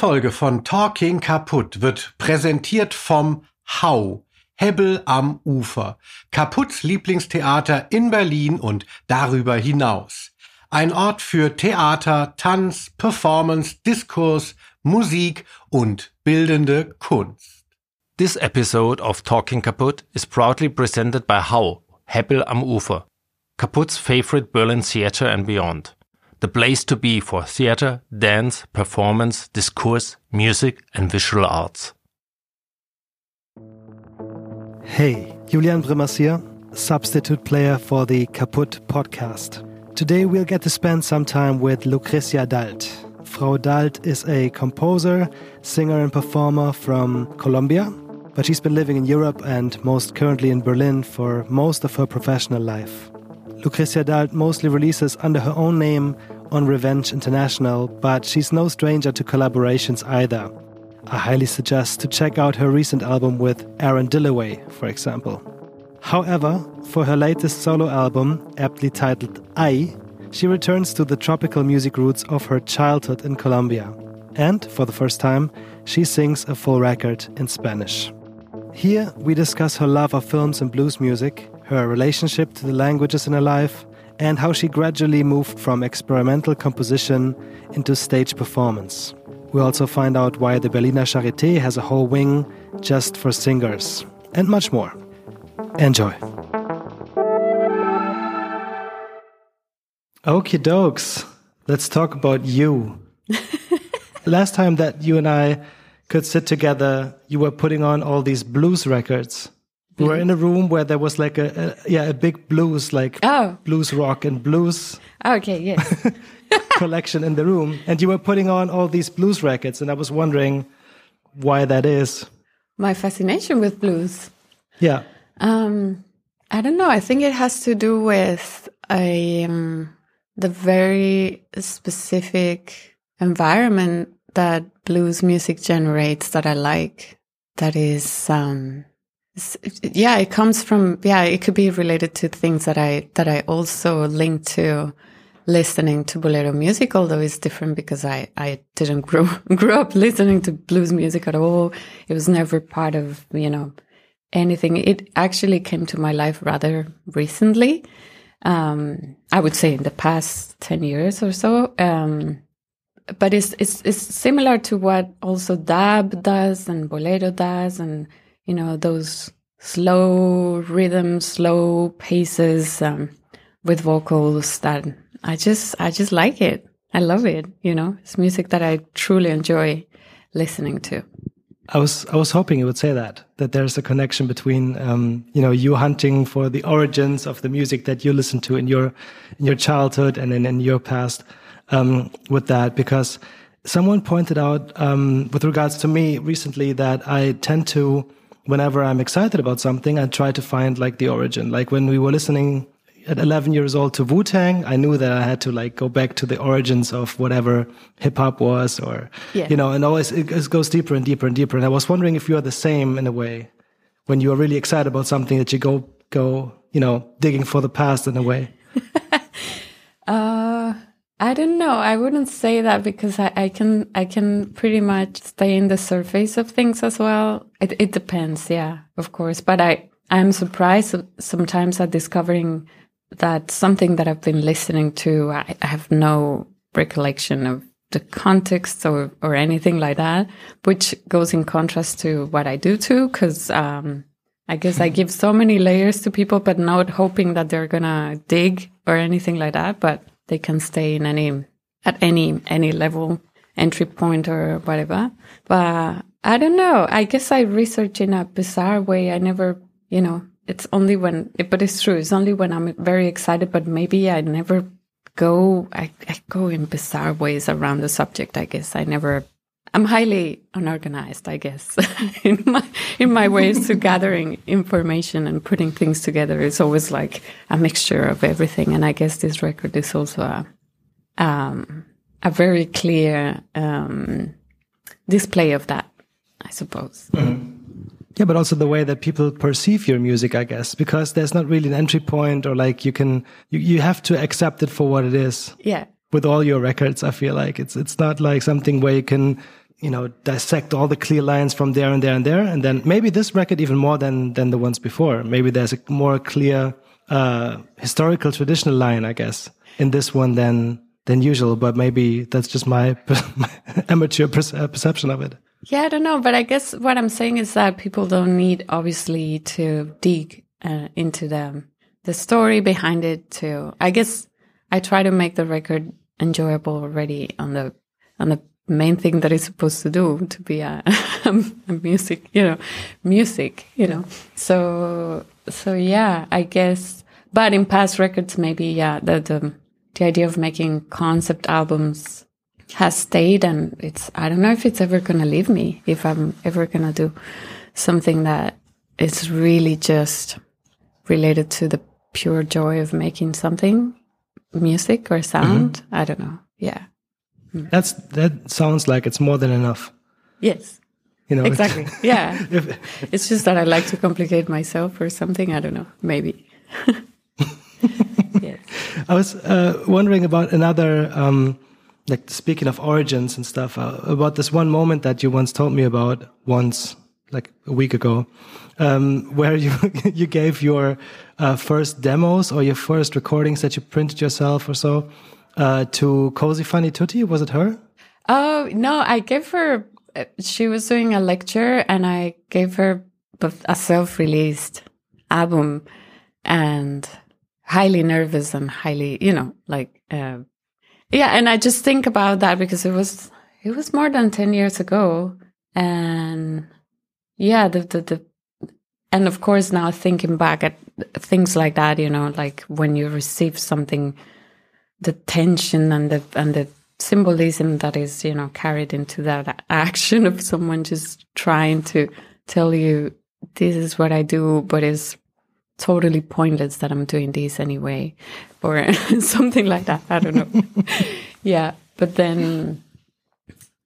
Folge von Talking Kaputt wird präsentiert vom Hau. Hebbel am Ufer. Kaputts Lieblingstheater in Berlin und darüber hinaus. Ein Ort für Theater, Tanz, Performance, Diskurs, Musik und bildende Kunst. This episode of Talking Kaputt is proudly presented by Hau, Hebbel am Ufer, Kaputt's favorite Berlin theater and beyond. The place to be for theater, dance, performance, discourse, music and visual arts. Hey, Julian Brimmers here, substitute player for the Kaputt podcast. Today we'll get to spend some time with Lucrecia Dalt. Frau Dalt is a composer, singer, and performer from Colombia, but she's been living in Europe and most currently in Berlin for most of her professional life. Lucrecia Dalt mostly releases under her own name on RVNG International, but she's no stranger to collaborations either. I highly suggest to check out her recent album with Aaron Dilloway, for example. However, for her latest solo album, aptly titled Ay, she returns to the tropical music roots of her childhood in Colombia. And, for the first time, she sings a full record in Spanish. Here, we discuss her love of films and blues music, her relationship to the languages in her life, and how she gradually moved from experimental composition into stage performance. We also find out why the Berliner Charité has a whole wing just for singers, and much more. Enjoy. Okie dokes. Let's talk about you. Last time that you and I could sit together, you were putting on all these blues records. We were in a room where there was like a, a yeah a big blues like Oh. blues rock and blues Okay, yes. collection in the room, and you were putting on all these blues records, and I was wondering why that is. My fascination with blues. Yeah, Um, I don't know. I think it has to do with um, the very specific environment that blues music generates that I like. That is, um, yeah, it comes from, yeah, it could be related to things that I, that I also link to listening to bolero music, although it's different because I, I didn't grow, grow up listening to blues music at all. It was never part of, you know, anything. It actually came to my life rather recently. Um, I would say in the past 10 years or so. Um, but it's, it's, it's similar to what also dab does and bolero does and, you know, those slow rhythms, slow paces, um, with vocals that I just, I just like it. I love it. You know, it's music that I truly enjoy listening to. I was I was hoping you would say that that there's a connection between um, you know you hunting for the origins of the music that you listened to in your in your childhood and then in your past um, with that because someone pointed out um, with regards to me recently that I tend to whenever I'm excited about something I try to find like the origin like when we were listening at 11 years old to Wu Tang, I knew that I had to like go back to the origins of whatever hip hop was, or Yeah. you know, and always it, it goes deeper and deeper and deeper. And I was wondering if you are the same in a way when you are really excited about something that you go go you know digging for the past in a way. Uh, I don't know. I wouldn't say that because I, I can I can pretty much stay in the surface of things as well. It it depends, yeah, of course. But I I'm surprised sometimes at discovering that something that I've been listening to, I, I have no recollection of the context or or anything like that, which goes in contrast to what I do too, because um, I guess I give so many layers to people, but not hoping that they're gonna dig or anything like that. But they can stay in any at any any level entry point or whatever. But I don't know. I guess I research in a bizarre way. I never, you know, it's only when, but it's true. It's only when I'm very excited. But maybe I never go. I, I go in bizarre ways around the subject. I guess I never I'm highly unorganized, I guess, in my in my ways to gathering information and putting things together. It's always like a mixture of everything, and I guess this record is also a um, a very clear um, display of that, I suppose. Mm-hmm. Yeah, but also the way that people perceive your music, I guess, because there's not really an entry point or like you can you, you have to accept it for what it is. Yeah. With all your records, I feel like it's it's not like something where you can you know dissect all the clear lines from there and there and there and then maybe this record even more than than the ones before. Maybe there's a more clear uh historical traditional line i guess in this one than than usual but maybe that's just my, my amateur perce perception of it. Yeah i don't know but i guess what i'm saying is that people don't need obviously to dig uh, into the the story behind it to i guess i try to make the record enjoyable already on the on the main thing that it's supposed to do to be a, a music, you know, music, you know. So, so yeah, I guess, but in past records, maybe, yeah, the, the, the idea of making concept albums has stayed and it's, I don't know if it's ever going to leave me, if I'm ever going to do something that is really just related to the pure joy of making something, music or sound. Mm -hmm. I don't know. Yeah. That's that sounds like it's more than enough. Yes. You know, exactly. yeah. if, it's just that I like to complicate myself or something. I don't know. Maybe. yes. I was uh, wondering about another, um, like speaking of origins and stuff, uh, about this one moment that you once told me about once, like a week ago, um, where you you gave your uh, first demos or your first recordings that you printed yourself or so uh, to Cosey Fanni Tutti. Was it her? Oh no, I gave her. She was doing a lecture, and I gave her a self-released album, and highly nervous and highly, you know, like, uh, yeah. And I just think about that because it was it was more than ten years ago, and yeah, the the, the and of course now thinking back at things like that, you know, like when you receive something the tension and the and the symbolism that is you know carried into that action of someone just trying to tell you this is what I do, but it's totally pointless that I'm doing this anyway, or something like that. I don't know. yeah, but then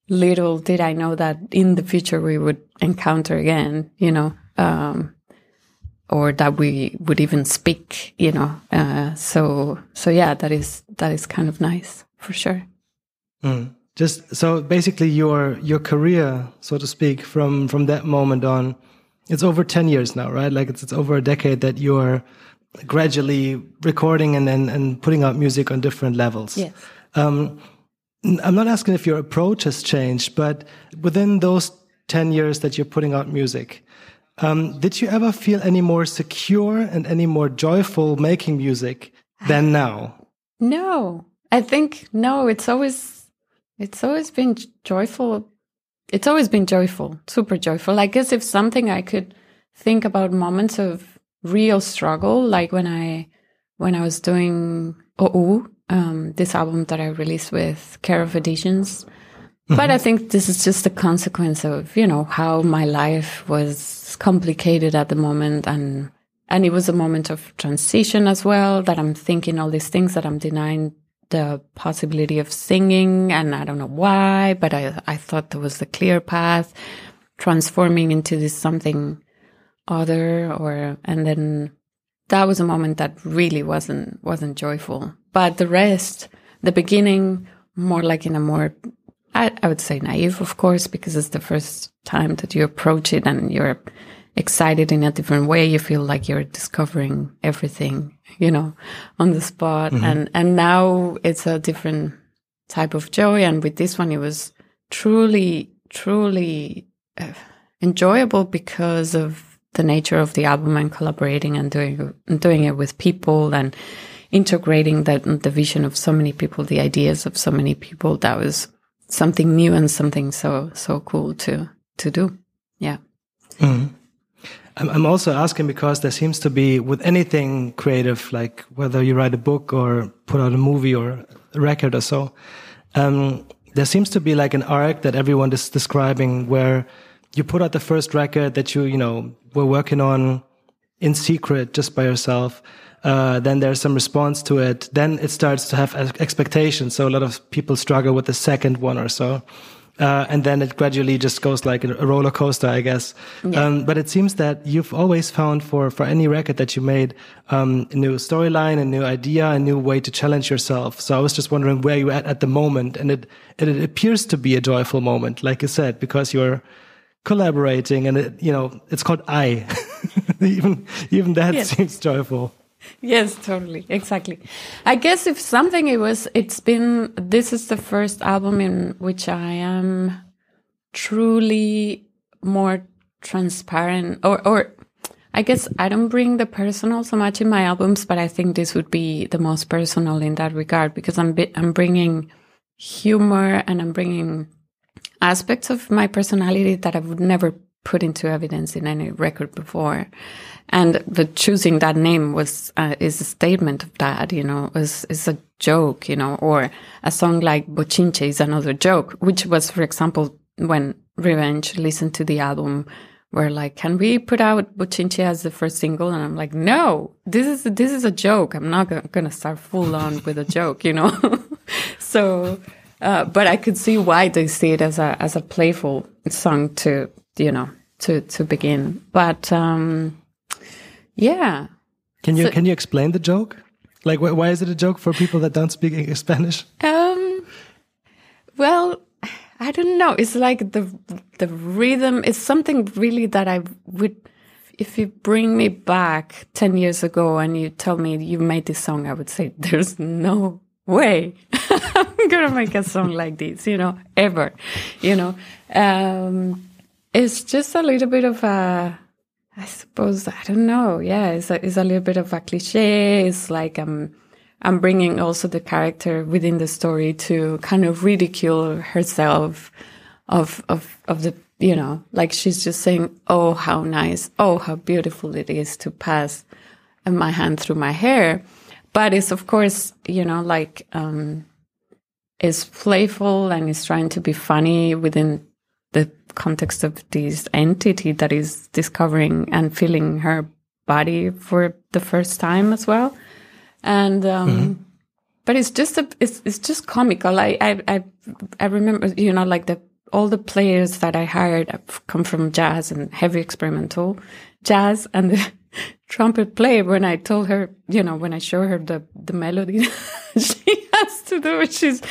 little did I know that in the future we would encounter again, you know, um, or that we would even speak, you know. Uh, so so yeah, that is that is kind of nice for sure. Mm. Just so basically, your your career, so to speak, from from that moment on, it's over ten years now, right? Like it's it's over a decade that you're gradually recording and and, and putting out music on different levels. Yes. Um, I'm not asking if your approach has changed, but within those 10 years that you're putting out music, um, did you ever feel any more secure and any more joyful making music than now? No, I think no. It's always it's always been joyful. It's always been joyful, super joyful. I guess if something I could think about moments of real struggle, like when I when I was doing OU, um, this album that I released with Care of Editions. Mm -hmm. But I think this is just a consequence of, you know, how my life was complicated at the moment and and it was a moment of transition as well that I'm thinking all these things that I'm denying the possibility of singing and I don't know why, but I I thought there was a clear path transforming into this something other or and then that was a moment that really wasn't wasn't joyful. But the rest, the beginning, more like in a more I, I would say naive, of course, because it's the first time that you approach it and you're excited in a different way. You feel like you're discovering everything, you know, on the spot. Mm -hmm. And, and now it's a different type of joy. And with this one, it was truly, truly uh, enjoyable because of the nature of the album and collaborating and doing, doing it with people and integrating that the vision of so many people, the ideas of so many people. That was something new and something so, so cool to, to do. Yeah. Mm. I'm also asking because there seems to be with anything creative, like whether you write a book or put out a movie or a record or so, um, there seems to be like an arc that everyone is describing where you put out the first record that you, you know, were working on in secret just by yourself. Uh, then there's some response to it. Then it starts to have expectations. So a lot of people struggle with the second one or so. Uh, and then it gradually just goes like a roller coaster, I guess. Yeah. Um, but it seems that you've always found for, for any record that you made, um, a new storyline, a new idea, a new way to challenge yourself. So I was just wondering where you're at at the moment. And it, it, it appears to be a joyful moment, like you said, because you're collaborating and it, you know, it's called Ay. even, even that yes. seems joyful yes, totally. Exactly. I guess if something it was, it's been, this is the first album in which I am truly more transparent or, or I guess I don't bring the personal so much in my albums, but I think this would be the most personal in that regard because I'm, I'm bringing humor and I'm bringing aspects of my personality that I would never put into evidence in any record before. And the choosing that name was, uh, is a statement of that, you know, is, is a joke, you know, or a song like Bochinche is another joke, which was, for example, when RVNG listened to the album, were like, can we put out Bochinche as the first single? And I'm like, no, this is, this is a joke. I'm not to start full on with a joke, you know? so, uh, but I could see why they see it as a, as a playful song to, you know, to, to begin. But, um, yeah. Can you so, can you explain the joke? Like, wh why is it a joke for people that don't speak Spanish? Um, well, I don't know. It's like the the rhythm is something really that I would. If you bring me back ten years ago and you tell me you made this song, I would say there's no way I'm gonna make a song like this. You know, ever. You know, um, it's just a little bit of a I suppose I don't know. Yeah, it's a, it's a little bit of a cliche. It's like I'm I'm bringing also the character within the story to kind of ridicule herself of of of the you know like she's just saying, "Oh, how nice! Oh, how beautiful it is to pass my hand through my hair." But it's of course you know like um, it's playful and it's trying to be funny within the context of this entity that is discovering and feeling her body for the first time as well. And, um, mm-hmm. but it's just a, it's, it's just comical. I, I, I, I remember, you know, like the, all the players that I hired come from jazz and heavy experimental jazz and the trumpet player when I told her, you know, when I show her the, the melody she has to do, she's,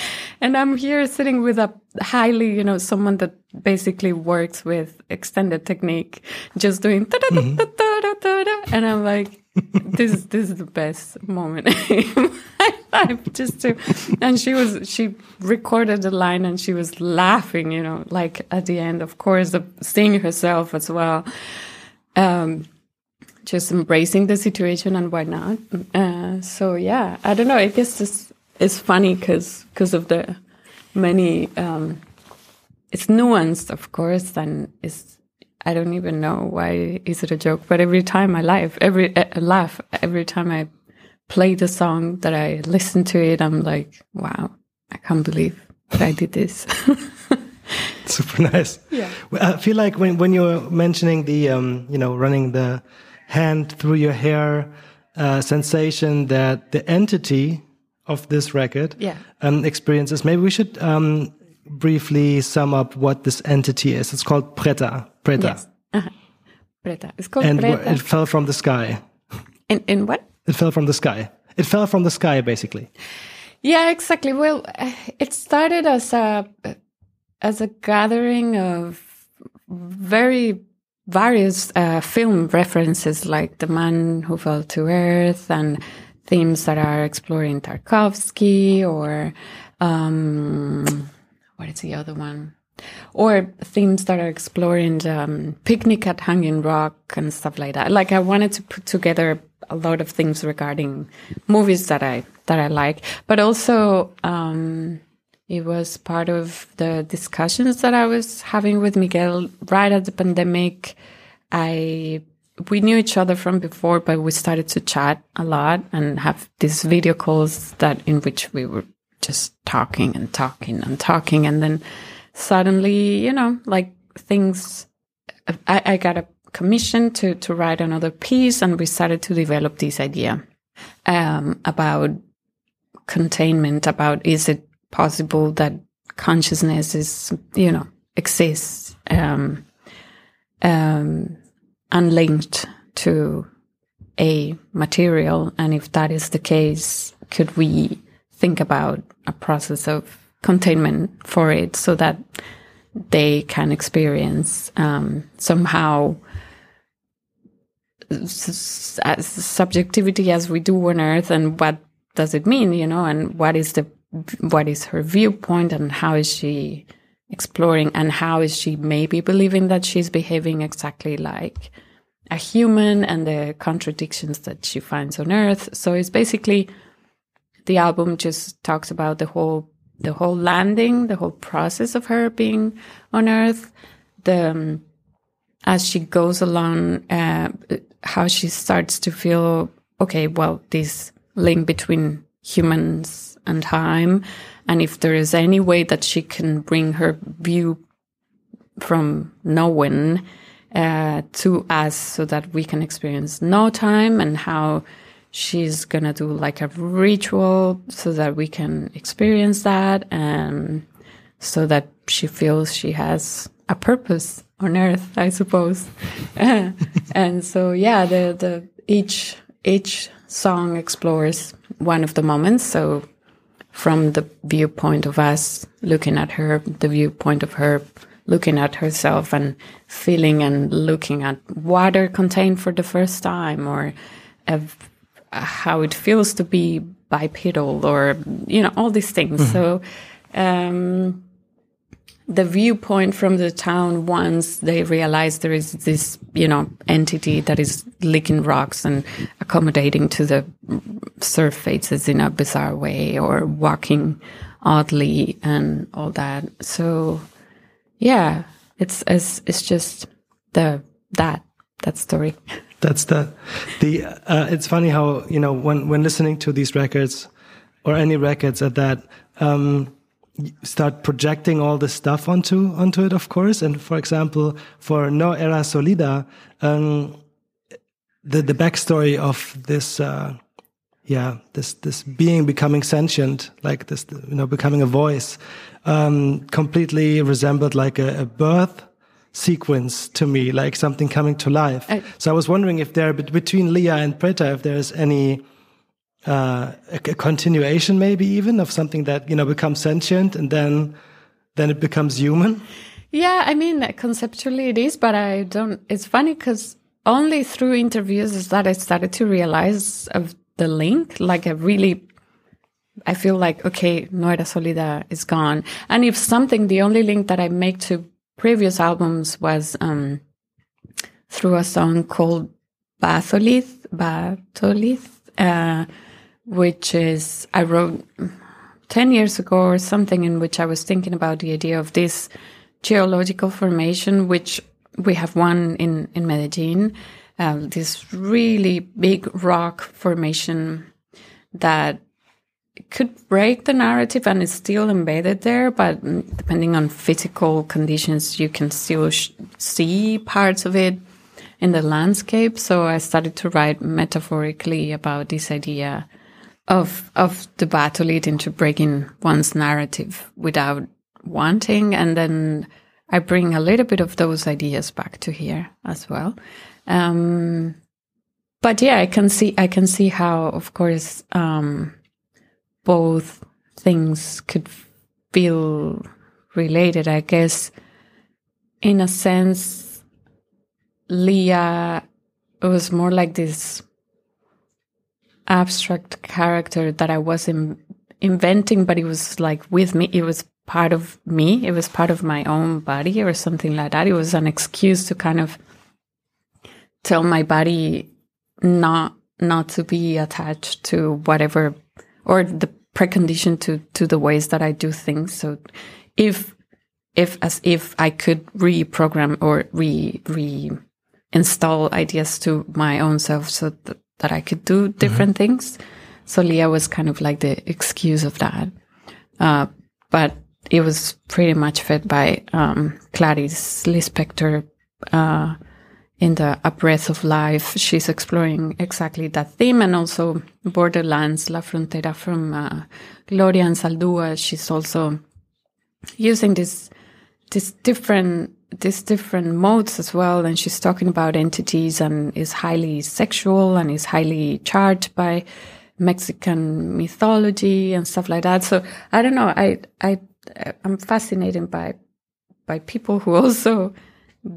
and I'm here sitting with a highly, you know, someone that basically works with extended technique, just doing mm-hmm. and I'm like, this is this is the best moment in my life. Just to, and she was she recorded the line and she was laughing, you know, like at the end, of course, the singing herself as well. Um, just embracing the situation and why not. Uh, so yeah, I don't know. I guess this is funny because because of the many um, it's nuanced, of course, and it's I don't even know why is it a joke, but every time I laugh, every uh, laugh every time I play the song that I listen to it, I'm like, wow, I can't believe that I did this. Super nice. Yeah, I feel like when when you're mentioning the um, you know running the hand through your hair uh, sensation that the entity of this record yeah. um, experiences. Maybe we should um, briefly sum up what this entity is. It's called Preta. Preta. Yes. Uh -huh. Preta. It's called Preta. and Preta. it fell from the sky. In, in what? It fell from the sky. It fell from the sky, basically. Yeah, exactly. Well, it started as a as a gathering of very various uh, film references, like The Man Who Fell to Earth and themes that are exploring Tarkovsky or um, what is the other one? Or themes that are exploring um, picnic at Hanging Rock and stuff like that. Like I wanted to put together a lot of things regarding movies that I that I like, but also um, it was part of the discussions that I was having with Miguel right at the pandemic. I we knew each other from before, but we started to chat a lot and have these video calls that in which we were just talking and talking and talking. And then suddenly, you know, like things, I, I got a commission to, to write another piece and we started to develop this idea um, about containment, about is it possible that consciousness is, you know, exists um, um, unlinked to a material? And if that is the case, could we think about a process of containment for it so that they can experience um, somehow as subjectivity as we do on earth and what does it mean you know and what is the what is her viewpoint and how is she exploring and how is she maybe believing that she's behaving exactly like a human and the contradictions that she finds on earth. So it's basically the album just talks about the whole the whole landing the whole process of her being on earth the um, as she goes along uh, how she starts to feel okay well this link between humans and time and if there is any way that she can bring her view from knowing uh, to us so that we can experience no time and how she's gonna do like a ritual so that we can experience that and so that she feels she has a purpose on earth i suppose. And so yeah the the each each song explores one of the moments so from the viewpoint of us looking at her, the viewpoint of her looking at herself and feeling and looking at water contained for the first time or how it feels to be bipedal or, you know, all these things. Mm -hmm. So, um, the viewpoint from the town once they realize there is this, you know, entity that is licking rocks and accommodating to the surf faces in a bizarre way or walking oddly and all that. So yeah, it's, it's, it's just the, that, that story. That's the, the, uh, it's funny how, you know, when, when listening to these records or any records at that, um, start projecting all this stuff onto onto it, of course. And for example, for No Era Solida, um, the the backstory of this, uh, yeah, this this being becoming sentient, like this, you know, becoming a voice, um, completely resembled like a, a, birth sequence to me, like something coming to life. I so I was wondering if there between Lia and Preta, if there's any uh, a, a, continuation maybe even of something that you know becomes sentient and then then it becomes human? Yeah i mean conceptually it is but i don't it's funny because only through interviews is that i started to realize of the link. Like a really i feel like okay no era solida is gone. And if something the only link that i make to previous albums was um through a song called batholith batholith uh which is I wrote 10 years ago or something in which I was thinking about the idea of this geological formation, which we have one in, in Medellin, uh, this really big rock formation that could break the narrative and is still embedded there, but depending on physical conditions, you can still see parts of it in the landscape. So I started to write metaphorically about this idea of of the batholith into breaking one's narrative without wanting and then I bring a little bit of those ideas back to here as well. Um, but yeah, I can see I can see how, of course, um, both things could feel related. I guess, in a sense, Lia was more like this abstract character that I was in, inventing, but it was like with me. It was part of me. It was part of my own body or something like that. It was an excuse to kind of tell my body not not to be attached to whatever or the precondition to to the ways that I do things. So if if as if I could reprogram or re re install ideas to my own self so that that I could do different mm -hmm. things. So Lia was kind of like the excuse of that. Uh, but it was pretty much fed by um, Clarice Lispector uh, in the A Breath of Life. She's exploring exactly that theme and also Borderlands, La Frontera from uh, Gloria Anzaldúa. She's also using this this different these different modes as well and she's talking about entities and is highly sexual and is highly charged by mexican mythology and stuff like that. So i don't know i i i'm fascinated by by people who also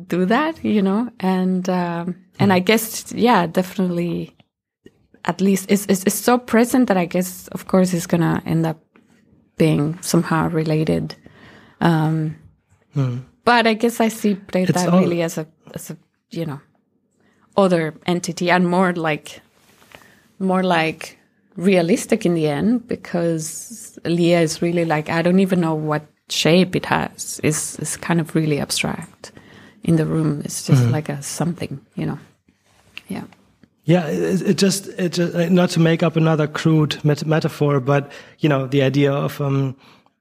do that you know? And um and i guess yeah definitely at least it's, it's, it's so present that i guess of course it's gonna end up being somehow related. Um but I guess I see Preta all- really as a as a you know other entity and more like more like realistic in the end because Lia is really like I don't even know what shape it has. It's it's kind of really abstract in the room. It's just like a something, you know. Yeah. Yeah, it, it just it just uh, not to make up another crude met metaphor, but you know the idea of um,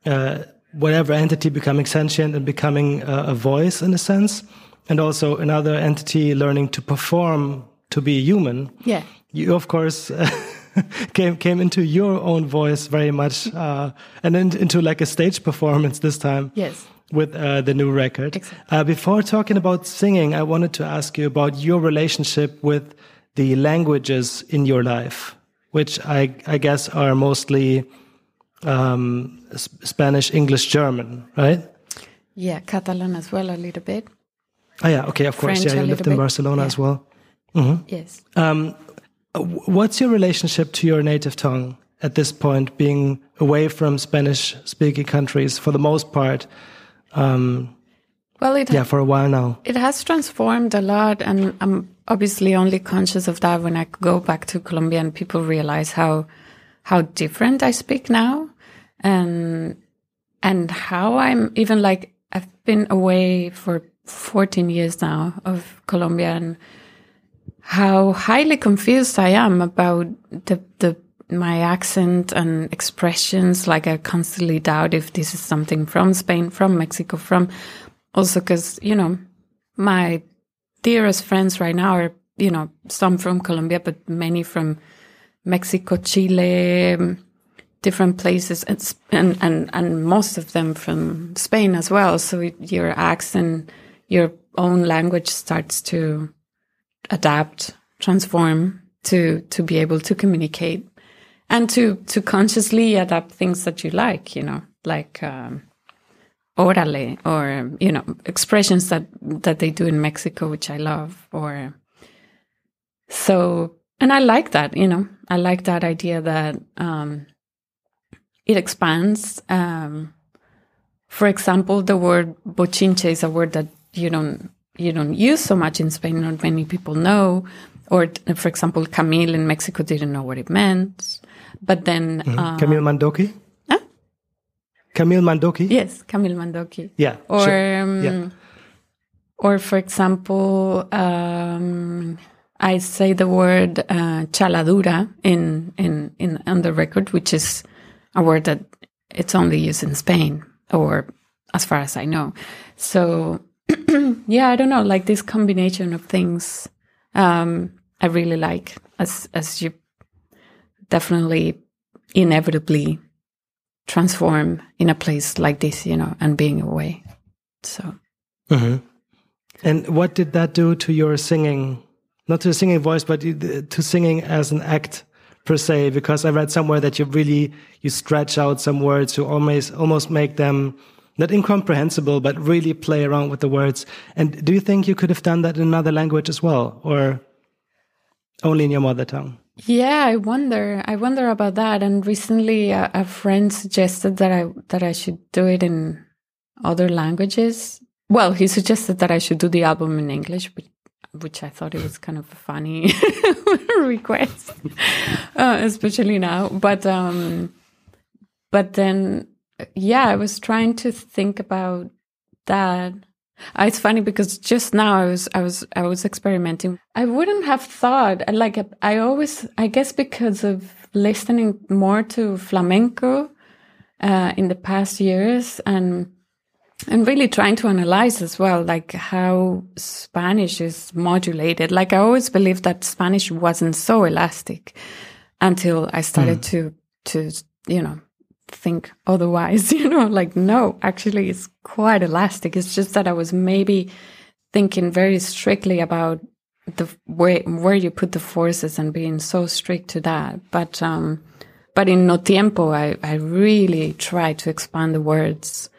uh, whatever entity becoming sentient and becoming uh, a voice in a sense, and also another entity learning to perform to be human. Yeah. You of course came came into your own voice very much, uh, and then into like a stage performance this time Yes. with uh, the new record. Exactly. Uh, before talking about singing, I wanted to ask you about your relationship with the languages in your life, which I, I guess are mostly um, Spanish, English, German, right? Yeah, Catalan as well a little bit. Oh yeah, okay, of course. French yeah, you lived in bit, Barcelona yeah. as well. Mm-hmm. Yes. Um, w- What's your relationship to your native tongue at this point, being away from Spanish-speaking countries for the most part? Um, well, it Yeah, for a while now. It has transformed a lot, and I'm obviously only conscious of that when I go back to Colombia and people realize how how different I speak now, and and how I'm even like I've been away for 14 years now of Colombia, and how highly confused I am about the the my accent and expressions. Like I constantly doubt if this is something from Spain, from Mexico, from also because you know my dearest friends right now are you know some from Colombia, but many from Mexico, Chile, um, different places, and and and, and most of them from Spain as well. So your accent, your own language starts to adapt, transform to to be able to communicate and to to consciously adapt things that you like. You know, like. Um, orale or you know expressions that that they do in Mexico which I love or so and I like that you know I like that idea that um it expands um for example the word bochinche is a word that you don't you don't use so much in Spain not many people know or for example Camille in Mexico didn't know what it meant but then uh, Camille Mandoki? Huh? Camille Mandoki? yes Camille Mandoki Yeah. or sure. um, Yeah. or for example um, i say the word uh, chaladura in, in in on the record which is a word that it's only used in spain or as far as i know. So yeah i don't know like this combination of things um, i really like as as you definitely inevitably transform in a place like this you know and being away. So. And what did that do to your singing? Not to the singing voice, but to singing as an act per se. Because I read somewhere that you really you stretch out some words to almost almost make them not incomprehensible, but really play around with the words. And do you think you could have done that in another language as well, or only in your mother tongue? Yeah, I wonder. I wonder about that. And recently, a, a friend suggested that I that I should do it in other languages. Well, he suggested that I should do the album in English, which, which I thought it was kind of a funny request, uh, especially now. But um, but then, yeah, I was trying to think about that. Uh, It's funny because just now I was I was I was experimenting. I wouldn't have thought like I always I guess because of listening more to flamenco uh, in the past years and and really trying to analyze as well like how spanish is modulated. Like i always believed that spanish wasn't so elastic until i started mm. to to you know think otherwise you know like no actually it's quite elastic. It's just that i was maybe thinking very strictly about the way where you put the forces and being so strict to that. But um but in no tiempo i i really try to expand the words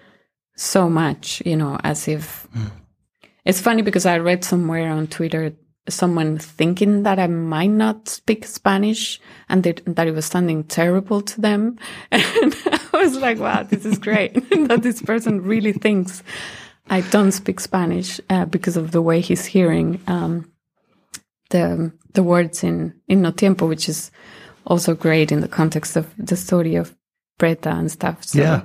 so much, you know, as if mm. it's funny because I read somewhere on Twitter someone thinking that I might not speak Spanish and that, that it was sounding terrible to them. And I was like, wow, this is great that this person really thinks I don't speak Spanish uh, because of the way he's hearing um, the the words in in No Tiempo, which is also great in the context of the story of Preta and stuff. So, yeah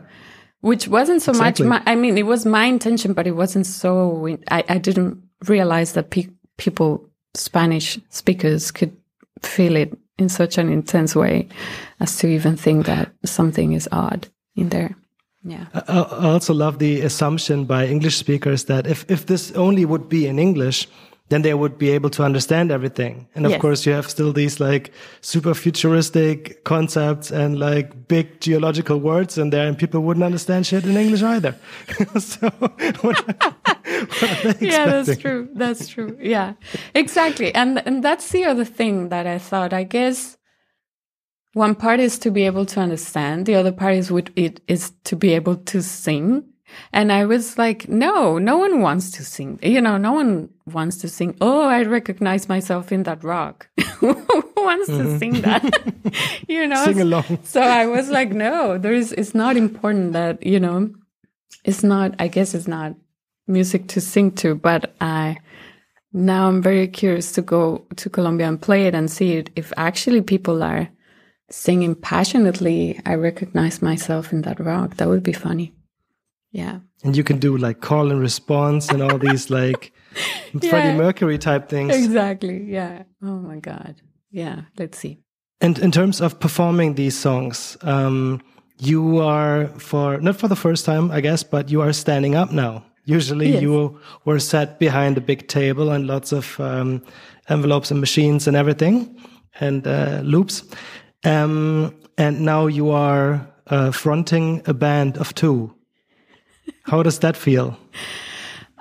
which wasn't so exactly. much my, i mean it was my intention but it wasn't so i, I didn't realize that pe people spanish speakers could feel it in such an intense way as to even think that something is odd in there yeah i also love the assumption by english speakers that if, if this only would be in english then they would be able to understand everything. And of yes. course, you have still these like super futuristic concepts and like big geological words in there, and people wouldn't understand shit in English either. so, what, what yeah, that's true. That's true. Yeah, exactly. And and that's the other thing that I thought. I guess one part is to be able to understand. The other part is with it is to be able to sing and I was like, no, no one wants to sing. You know, no one wants to sing. Oh, I recognize myself in that rock. Who wants mm-hmm. to sing that? you know, sing along. so I was like, no, there is, it's not important that, you know, it's not, I guess it's not music to sing to, but I, now I'm very curious to go to Colombia and play it and see it. If actually people are singing passionately, I recognize myself in that rock. That would be funny. Yeah. And you can do like call and response and all these like yeah. Freddie Mercury type things. Exactly. Yeah. Oh my God. Yeah. Let's see. And in terms of performing these songs, um, you are for not for the first time, I guess, but you are standing up now. Usually yes. you were sat behind a big table and lots of um, envelopes and machines and everything and uh, loops. Um, and now you are uh, fronting a band of two. How does that feel?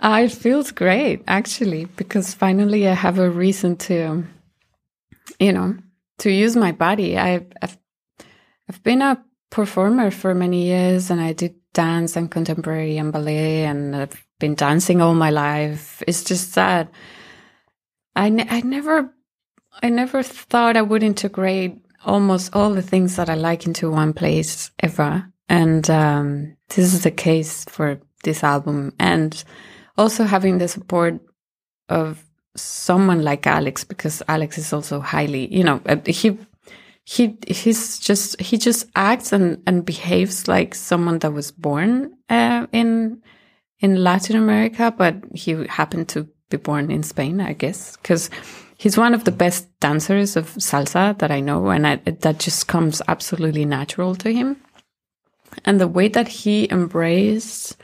Uh, it feels great, actually, because finally I have a reason to, you know, to use my body. I, I've, I've been a performer for many years and I did dance and contemporary and ballet and I've been dancing all my life. It's just that I, I never, I never thought I would integrate almost all the things that I like into one place ever. And um, this is the case for this album. And also having the support of someone like Alex, because Alex is also highly, you know, uh, he he he's just he just acts and and behaves like someone that was born uh, in in Latin America, but he happened to be born in Spain, I guess, because he's one of the best dancers of salsa that I know, and I, that just comes absolutely natural to him and the way that he embraced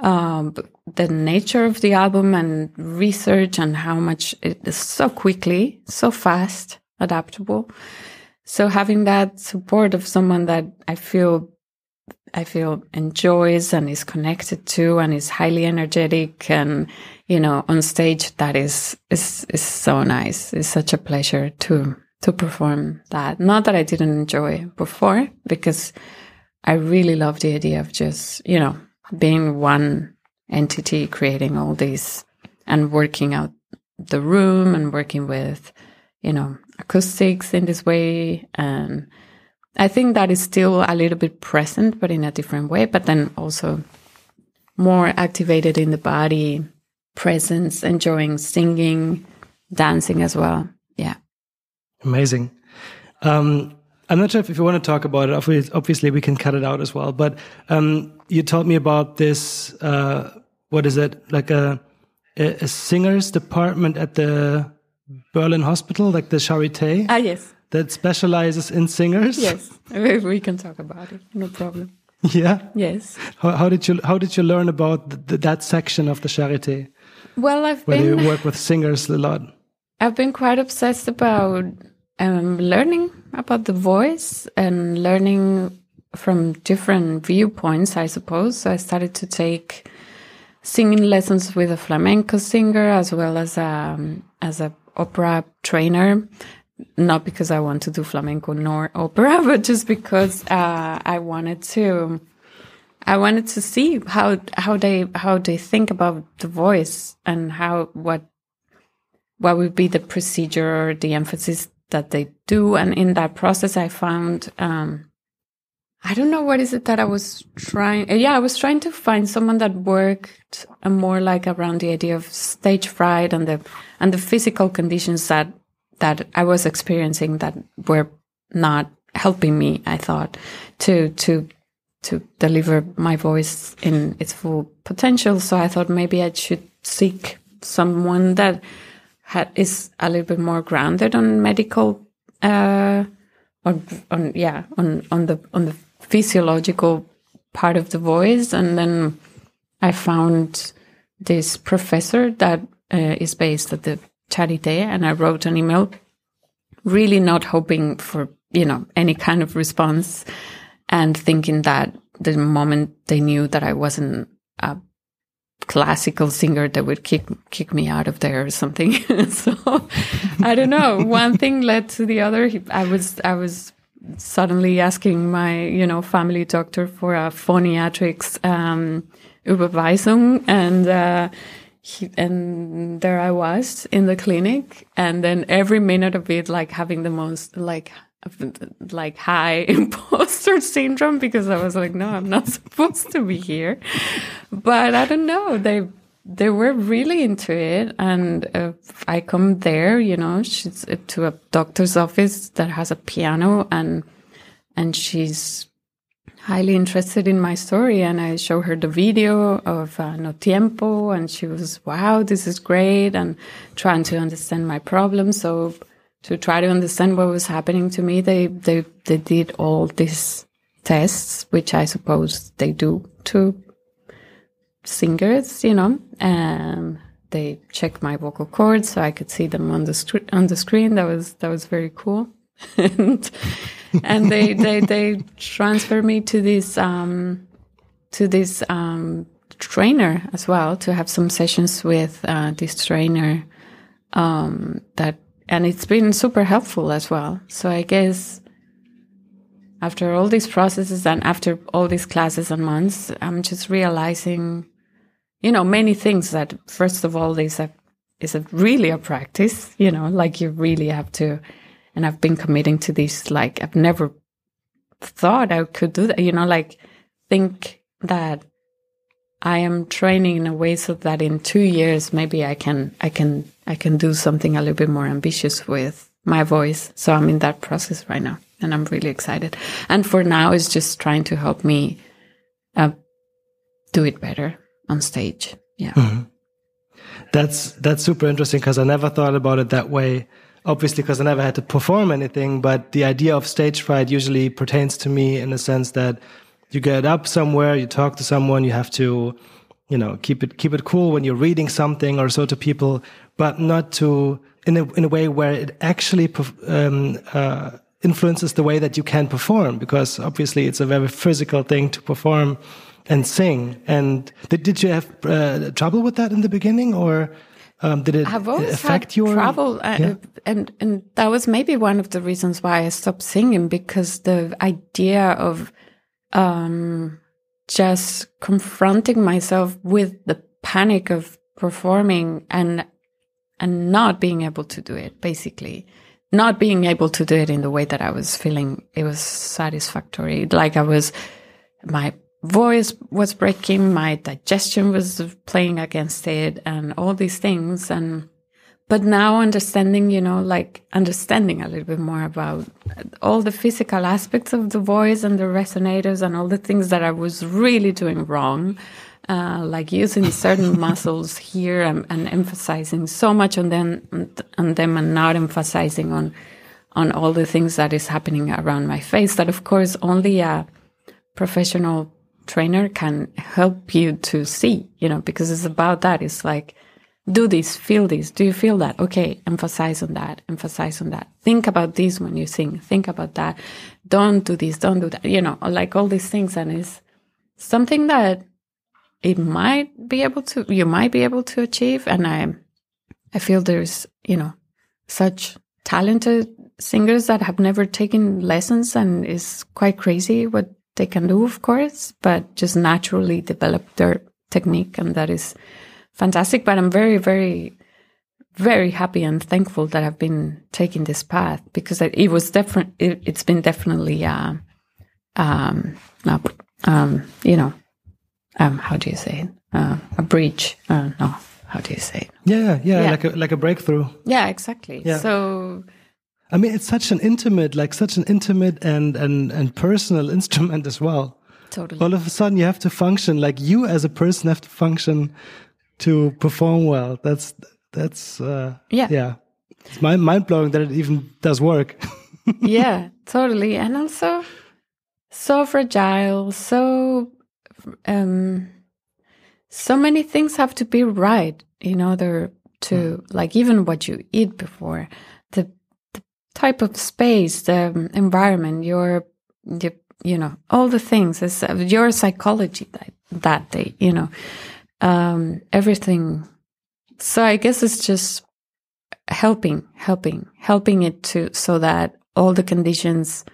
um, the nature of the album and research and how much it is so quickly, so fast, adaptable. So having that support of someone that I feel I feel enjoys and is connected to and is highly energetic and you know on stage that is is is so nice. It's such a pleasure to to perform that. Not that I didn't enjoy before because I really love the idea of just, you know, being one entity, creating all these and working out the room and working with, you know, acoustics in this way. And I think that is still a little bit present, but in a different way, but then also more activated in the body, presence, enjoying singing, dancing as well. Yeah. Amazing. Um, I'm not sure if you want to talk about it. Obviously, we can cut it out as well. But um, you told me about this. Uh, what is it? Like a, a singers department at the Berlin hospital, like the Charité. Ah, yes. That specializes in singers. Yes, we can talk about it. No problem. Yeah. Yes. How, how did you How did you learn about th that section of the Charité? Well, I've where been you work with singers a lot. I've been quite obsessed about um, learning about the voice and learning from different viewpoints, I suppose. So I started to take singing lessons with a flamenco singer as well as a as a opera trainer. Not because I want to do flamenco nor opera, but just because uh, I wanted to. I wanted to see how how they how they think about the voice and how what what would be the procedure or the emphasis that they do. And in that process, I found, um, I don't know what is it that I was trying. Yeah, I was trying to find someone that worked more like around the idea of stage fright and the and the physical conditions that that I was experiencing that were not helping me. I thought to to to deliver my voice in its full potential. So I thought maybe I should seek someone that had, is a little bit more grounded on medical, uh, on, on, yeah, on, on the, on the physiological part of the voice. And then I found this professor that uh, is based at the Charité and I wrote an email really not hoping for, you know, any kind of response and thinking that the moment they knew that I wasn't a classical singer that would kick kick me out of there or something. so I don't know. One thing led to the other. I was I was suddenly asking my you know family doctor for a phoniatrics um, Überweisung and. Uh, he, and there I was in the clinic, and then every minute of it, like having the most like like high imposter syndrome because I was like, no, I'm not supposed to be here. But I don't know. They they were really into it, and uh, I come there, you know, she's uh, to a doctor's office that has a piano, and and she's highly interested in my story and I show her the video of uh, No Tiempo and she was, wow, this is great and trying to understand my problem. So to try to understand what was happening to me, they, they, they did all these tests, which I suppose they do to singers, you know, and they checked my vocal cords so I could see them on the on the screen. That was, that was very cool. and, and they, they, they transferred me to this, um, to this, um, trainer as well to have some sessions with, uh, this trainer, um, that and it's been super helpful as well. So I guess after all these processes and after all these classes and months, I'm just realizing, you know, many things that first of all this is a really a practice, you know, like you really have to and I've been committing to this like I've never thought I could do that, you know, like think that I am training in a way so that in two years maybe I can I can I can do something a little bit more ambitious with my voice. So I'm in that process right now, and I'm really excited. And for now, it's just trying to help me uh, do it better on stage. Yeah, mm-hmm. that's that's super interesting because I never thought about it that way. Obviously, because I never had to perform anything, but the idea of stage fright usually pertains to me in the sense that you get up somewhere, you talk to someone, you have to, you know, keep it keep it cool when you're reading something or so to people, but not to in a in a way where it actually um, uh, influences the way that you can perform, because obviously it's a very physical thing to perform and sing. And did, did you have uh, trouble with that in the beginning, or um, did it I've always affect had your trouble? Uh, yeah. And and that was maybe one of the reasons why I stopped singing because the idea of um, just confronting myself with the panic of performing and and not being able to do it basically. Not being able to do it in the way that i was feeling it was satisfactory. Like i was my voice was breaking my digestion was playing against it and all these things. And but now understanding, you know, like understanding a little bit more about all the physical aspects of the voice and the resonators and all the things that I was really doing wrong, uh, like using certain muscles here and, and, emphasizing so much on them, on them and not emphasizing on, on all the things that is happening around my face that of course only a professional trainer can help you to see, you know, because it's about that. It's like, do this, feel this. Do you feel that? Okay, emphasize on that, emphasize on that. Think about this when you sing. Think about that. Don't do this, don't do that. You know, like all these things. And it's something that it might be able to, you might be able to achieve. And I, I feel there's, you know, such talented singers that have never taken lessons and is quite crazy what they can do, of course, but just naturally develop their technique. And that is fantastic. But I'm very, very, very happy and thankful that I've been taking this path because it was different. It, has been definitely, uh, um, um, you know, um, how do you say it? Uh, a breach. Uh, no, how do you say it? Yeah, yeah, yeah, like a like a breakthrough. Yeah, exactly. Yeah. So I mean, it's such an intimate, like such an intimate and and and personal instrument as well. Totally. All of a sudden, you have to function like you as a person have to function to perform well. That's that's uh, yeah yeah. It's mind mind blowing that it even does work. yeah, totally, and also so fragile, so um, so many things have to be right in order to mm. like even what you eat before the, the type of space the um, environment your, your you know all the things is uh, your psychology that that day you know um everything so i guess it's just helping helping helping it to so that all the conditions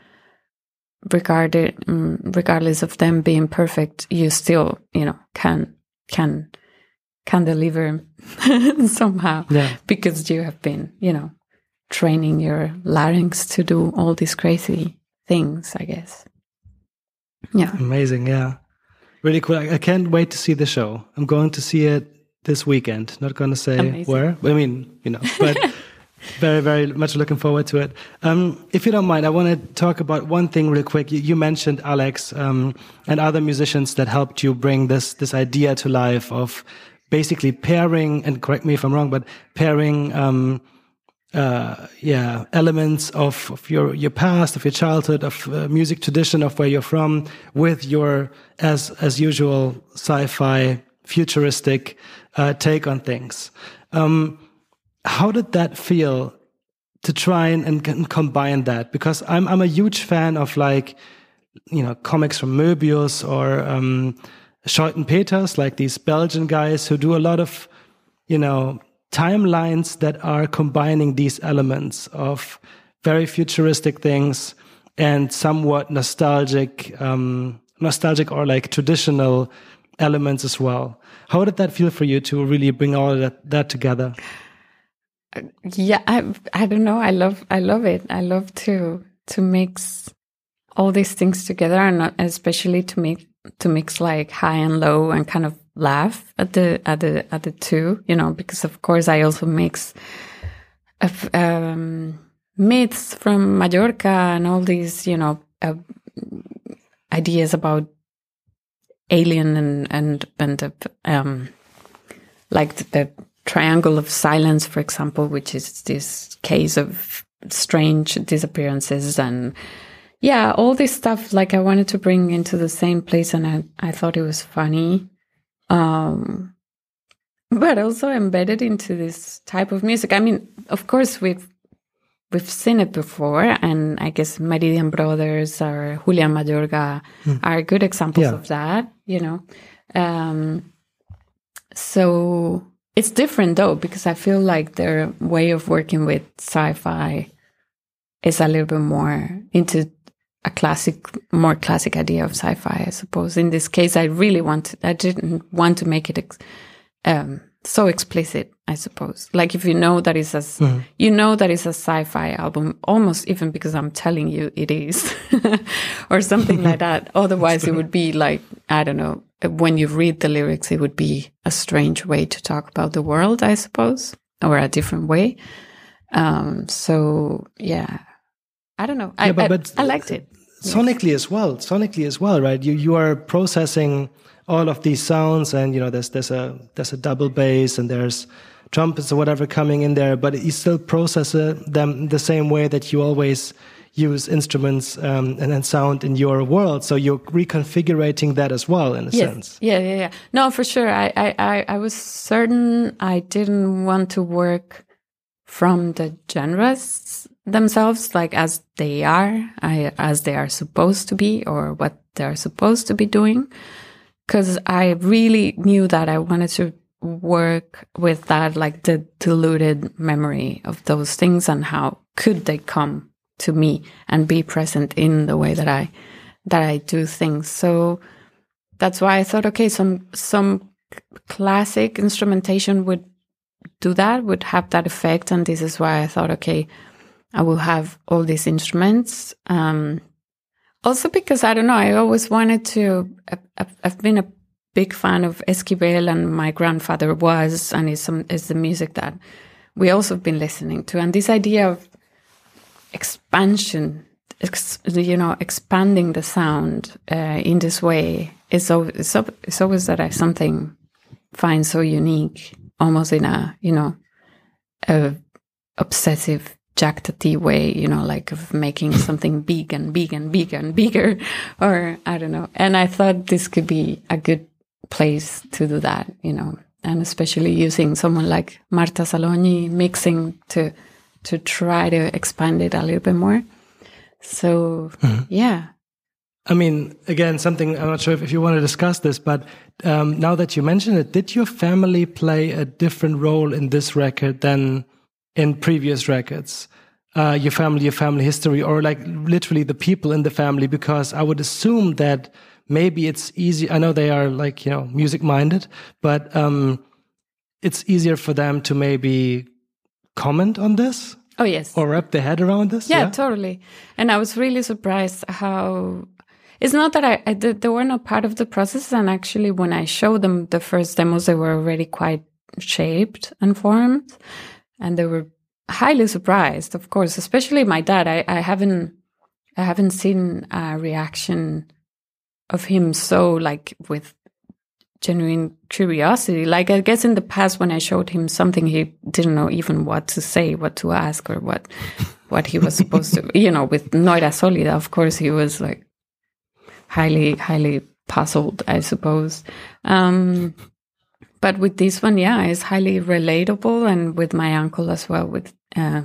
regarded mm, regardless of them being perfect you still you know can can can deliver somehow yeah. because you have been you know training your larynx to do all these crazy things i guess. Yeah. Amazing yeah. Really cool. I, I can't wait to see the show. I'm going to see it this weekend. Not going to say amazing. where. I mean you know but very, very much looking forward to it. Um, if you don't mind, I want to talk about one thing real quick. You, you mentioned Alex um, and other musicians that helped you bring this this idea to life of basically pairing. And correct me if I'm wrong, but pairing, um, uh, yeah, elements of, of, your your past, of your childhood, of uh, music tradition, of where you're from, with your as as usual sci-fi futuristic uh, take on things. Um, how did that feel to try and, and, combine that? Because I'm I'm a huge fan of like you know comics from Moebius or um, Schuiten Peeters, like these Belgian guys who do a lot of you know timelines that are combining these elements of very futuristic things and somewhat nostalgic um, nostalgic or like traditional elements as well. How did that feel for you to really bring all that, that together? Yeah i i don't know. I love i love it. I love to to mix all these things together and especially to make to mix like high and low and kind of laugh at the at the at the two you know because of course i also mix um, myths from Mallorca and all these you know uh, ideas about alien and and and um like the, the triangle of silence, for example, which is this case of strange disappearances and yeah, all this stuff like I wanted to bring into the same place and I, I thought it was funny. Um, but also embedded into this type of music. I mean, of course we've we've seen it before and I guess Meridian Brothers or Julian Mayorga mm. are good examples yeah. of that, you know. Um, so it's different though, because I feel like their way of working with sci fi is a little bit more into a classic, more classic idea of sci fi, I suppose. In this case, I really wanted, I didn't want to make it um, so explicit, I suppose. Like if you know that it's a, mm-hmm. you know that it's a sci-fi album, almost even because I'm telling you it is, or something like that. Otherwise, it would be like I don't know, when you read the lyrics, it would be a strange way to talk about the world, I suppose, or a different way. Um, so yeah, I don't know. I, yeah, but, but I, I, liked it sonically yes. as well. Sonically as well, right? You you are processing all of these sounds, and you know there's there's a there's a double bass and there's trumpets or whatever coming in there, but you still process them the same way that you always use instruments um, and, and sound in your world. So you're reconfiguring that as well, in a yes. sense. Yeah, yeah, yeah. No, for sure. I, I, I, I was certain I didn't want to work from the genres themselves, like as they are, I, as they are supposed to be, or what they're supposed to be doing. Because I really knew that I wanted to work with that, like the diluted memory of those things and how could they come to me and be present in the way that I that I do things. So that's why I thought, okay, some some classic instrumentation would do that, would have that effect, and this is why I thought, okay, I will have all these instruments. Um, also because I don't know, I always wanted to. I've, I've been a big fan of Esquivel, and my grandfather was, and is some is the music that we also have been listening to, and this idea of expansion, ex, you know, expanding the sound uh, in this way is always, it's always that I something find so unique, almost in a you know, a obsessive Jacques Tati way, you know, like of making something big and big and big and bigger, or I don't know. And I thought this could be a good place to do that, you know, and especially using someone like Marta Salogni mixing to to try to expand it a little bit more. So mm-hmm. yeah. I mean, again, something I'm not sure if, if you want to discuss this, but um, now that you mention it, did your family play a different role in this record than in previous records? Uh, your family, your family history, or like literally the people in the family? Because I would assume that maybe it's easy. I know they are like, you know, music minded, but um, it's easier for them to maybe comment on this. Oh, yes. Or wrap their head around this. Yeah, yeah? totally. And I was really surprised how it's not that I, I they were not part of the process. And actually, when I showed them the first demos, they were already quite shaped and formed. And they were highly surprised, of course, especially my dad. I, I haven't, I haven't seen a reaction of him so like with genuine curiosity. Like I guess in the past when I showed him something, he didn't know even what to say, what to ask, or what what he was supposed to. You know, with No Era Sólida, of course, he was like highly, highly puzzled, I suppose. Um, but with this one, yeah, it's highly relatable, and with my uncle as well, with uh,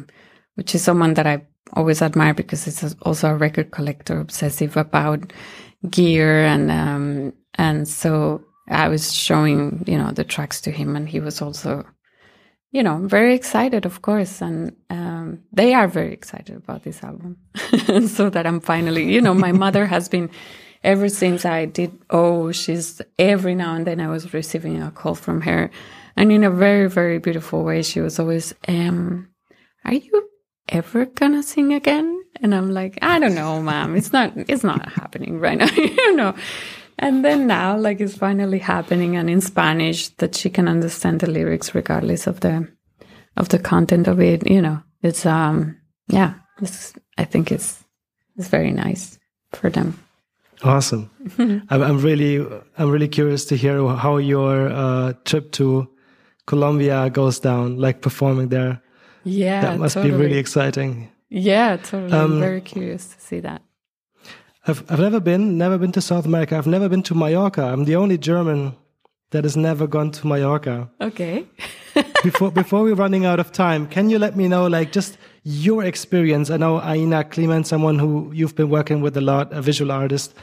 which is someone that I always admire because it's also a record collector, obsessive about gear and um, and so I was showing you know the tracks to him, and he was also you know very excited, of course, and um, they are very excited about this album. so that I'm finally you know my mother has been ever since I did oh she's every now and then I was receiving a call from her, and in a very very beautiful way she was always um, are you ever gonna sing again? And I'm like, I don't know, mom. It's not, it's not happening right now, you know. And then now, like, it's finally happening, and in Spanish, that she can understand the lyrics regardless of the of the content of it. You know, it's um, yeah. It's, I think it's it's very nice for them. Awesome. I'm, I'm really I'm really curious to hear how your uh, trip to Colombia goes down, like performing there. Yeah, that must totally. be really exciting. Yeah, totally. Um, I'm very curious to see that. I've I've never been, never been to South America. I've never been to Mallorca. I'm the only German that has never gone to Mallorca. Okay. before before we're running out of time, can you let me know, like, just your experience? I know Aina Climent, someone who you've been working with a lot, a visual artist.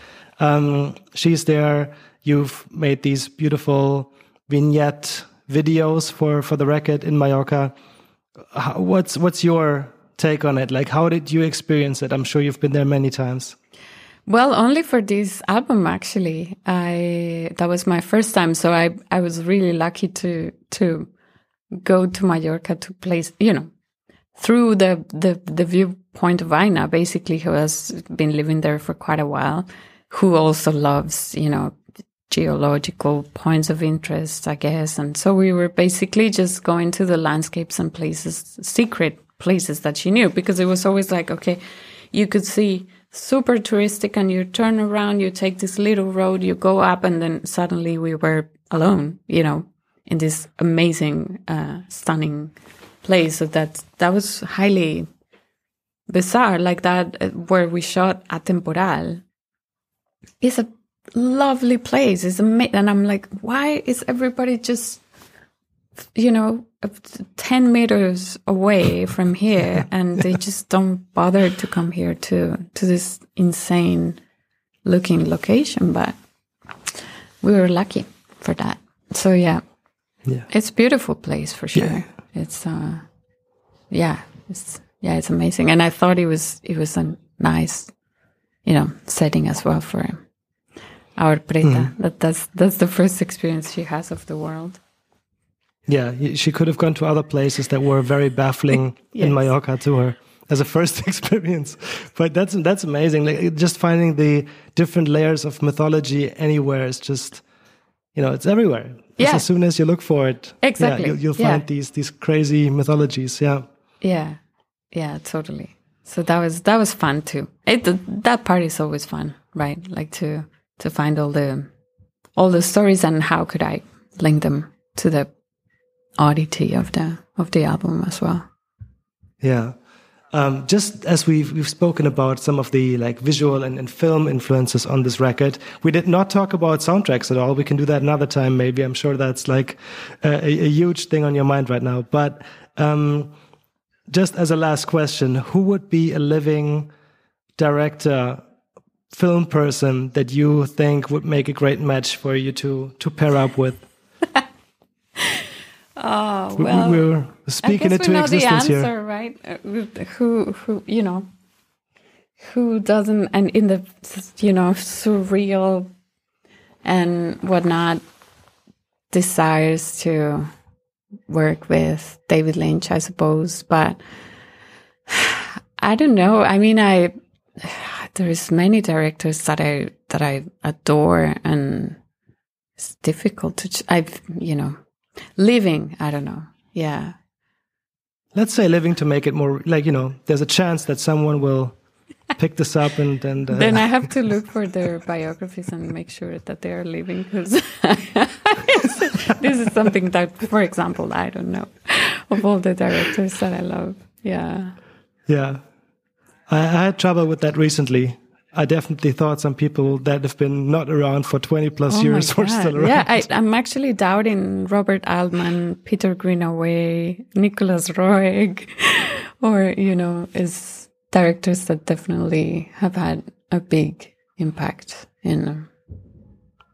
Um, she's there. You've made these beautiful vignette videos for for the record in Mallorca. How, what's what's your take on it? Like, how did you experience it? I'm sure you've been there many times. Well, only for this album, actually. I that was my first time, so I I was really lucky to to go to Mallorca to place, you know, through the the the viewpoint of Aina, basically, who has been living there for quite a while, who also loves, you know, geological points of interest, I guess. And so we were basically just going to the landscapes and places, secret places that she knew, because it was always like, okay, you could see super touristic and you turn around, you take this little road, you go up, and then suddenly we were alone, you know, in this amazing, uh, stunning place. So that, that was highly, bizarre, like that uh, where we shot Atemporal. It's a lovely place. It's amazing, and I'm like, why is everybody just, you know, 10 meters away from here and they just don't bother to come here to to this insane looking location but we were lucky for that. So yeah. Yeah. it's a beautiful place for sure. Yeah. it's uh yeah it's yeah it's amazing. And i thought it was it was a nice you know setting as well for our preta. That that's that's the first experience she has of the world Yeah, she could have gone to other places that were very baffling Yes. in Mallorca to her as a first experience. But that's that's amazing. Like just finding the different layers of mythology anywhere is just, you know, it's everywhere. Yeah. as soon as you look for it, Exactly. yeah, you'll, you'll Yeah. find these these crazy mythologies. Yeah, Yeah, yeah, totally. So that was that was fun too. It that part is always fun, right? Like to to find all the all the stories and how could I link them to the oddity of the of the album as well. yeah. Um, just as we've we've spoken about some of the like visual and, and film influences on this record, we did not talk about soundtracks at all. We can do that another time, maybe. I'm sure that's like a, a, huge thing on your mind right now. But um, just as a last question, who would be a living director, film person that you think would make a great match for you to to pair up with? Oh We- we, we're speaking it to we know the existence answer, here. right? Who who you know who doesn't and in the you know surreal and whatnot desires to work with David Lynch, I suppose, but I don't know. I mean, I there's many directors that I that I adore, and it's difficult to. ch- I've you know living. I don't know. Yeah, let's say living to make it more like you know there's a chance that someone will pick this up and and uh, then I have to look for their biographies and make sure that they are living because this is something that, for example, I don't know of all the directors that I love. Yeah. yeah I, I had trouble with that recently i definitely thought some people that have been not around for 20 plus Oh years were still around. Yeah, I, I'm actually doubting Robert Altman, Peter Greenaway, Nicolas Roeg, or, you know, is directors that definitely have had a big impact in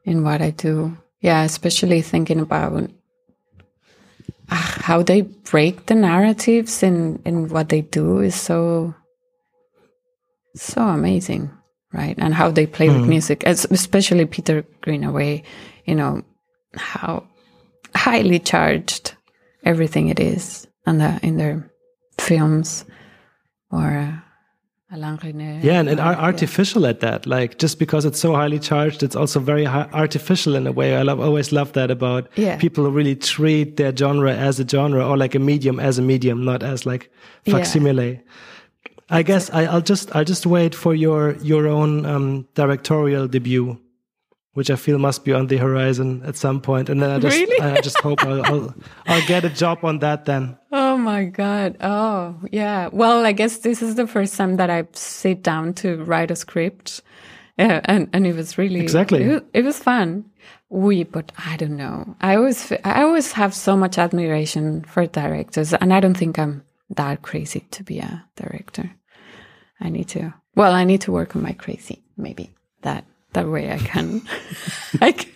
in what I do. Yeah, especially thinking about ah, how they break the narratives in in what they do is so so amazing, right? And how they play with music, as- especially Peter Greenaway, you know, how highly charged everything it is in the in their films or uh, Alain Resnais. yeah and, and or- artificial at that like just because it's so highly charged it's also very artificial in a way i love always love that about Yeah. people who really treat their genre as a genre or like a medium as a medium not as like Yeah. I guess I, i'll just i'll just wait for your your own um directorial debut which I feel must be on the horizon at some point, and then I just Really? I just hope I'll, I'll I'll get a job on that then. Oh my god! Oh yeah. Well, I guess this is the first time that I sit down to write a script, yeah, and and it was really Exactly. It was, it was fun. We, but I don't know. I always I always have so much admiration for directors, and I don't think I'm that crazy to be a director. I need to. Well, I need to work on my crazy. Maybe that that way I can. I can.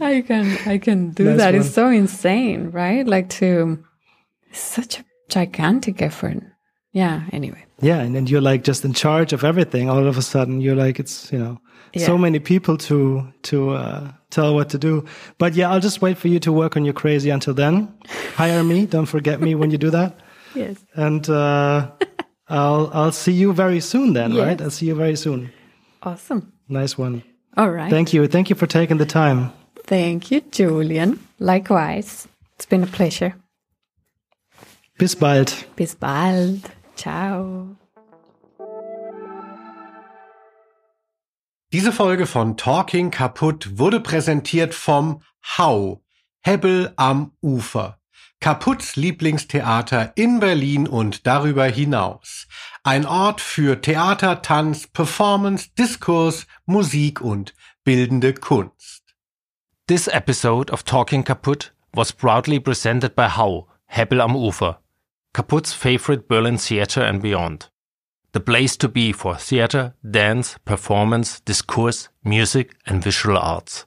I can I can do that. one. It's so insane, right? Like to such a gigantic effort. Yeah, anyway. Yeah, and then you're like just in charge of everything. All of a sudden, you're like it's you know so many people to to uh, tell what to do. But yeah, I'll just wait for you to work on your crazy until then. Hire me. Don't forget me when you do that. Yes. And uh, I'll I'll see you very soon then, Yes. right? I'll see you very soon. Awesome. Nice one. All right. Thank you. Thank you for taking the time. Thank you, Julian. Likewise. It's been a pleasure. Bis bald. Bis bald. Ciao. Diese Folge von Talking kaputt wurde präsentiert vom Hau, Hebbel am Ufer. Kaputs Lieblingstheater in Berlin und darüber hinaus. Ein Ort für Theater, Tanz, Performance, Diskurs, Musik und bildende Kunst. This episode of Talking Kaput was proudly presented by Hau, Hebbel am Ufer, Kaput's favorite Berlin theater and beyond. The place to be for theater, dance, performance, discourse, music and visual arts.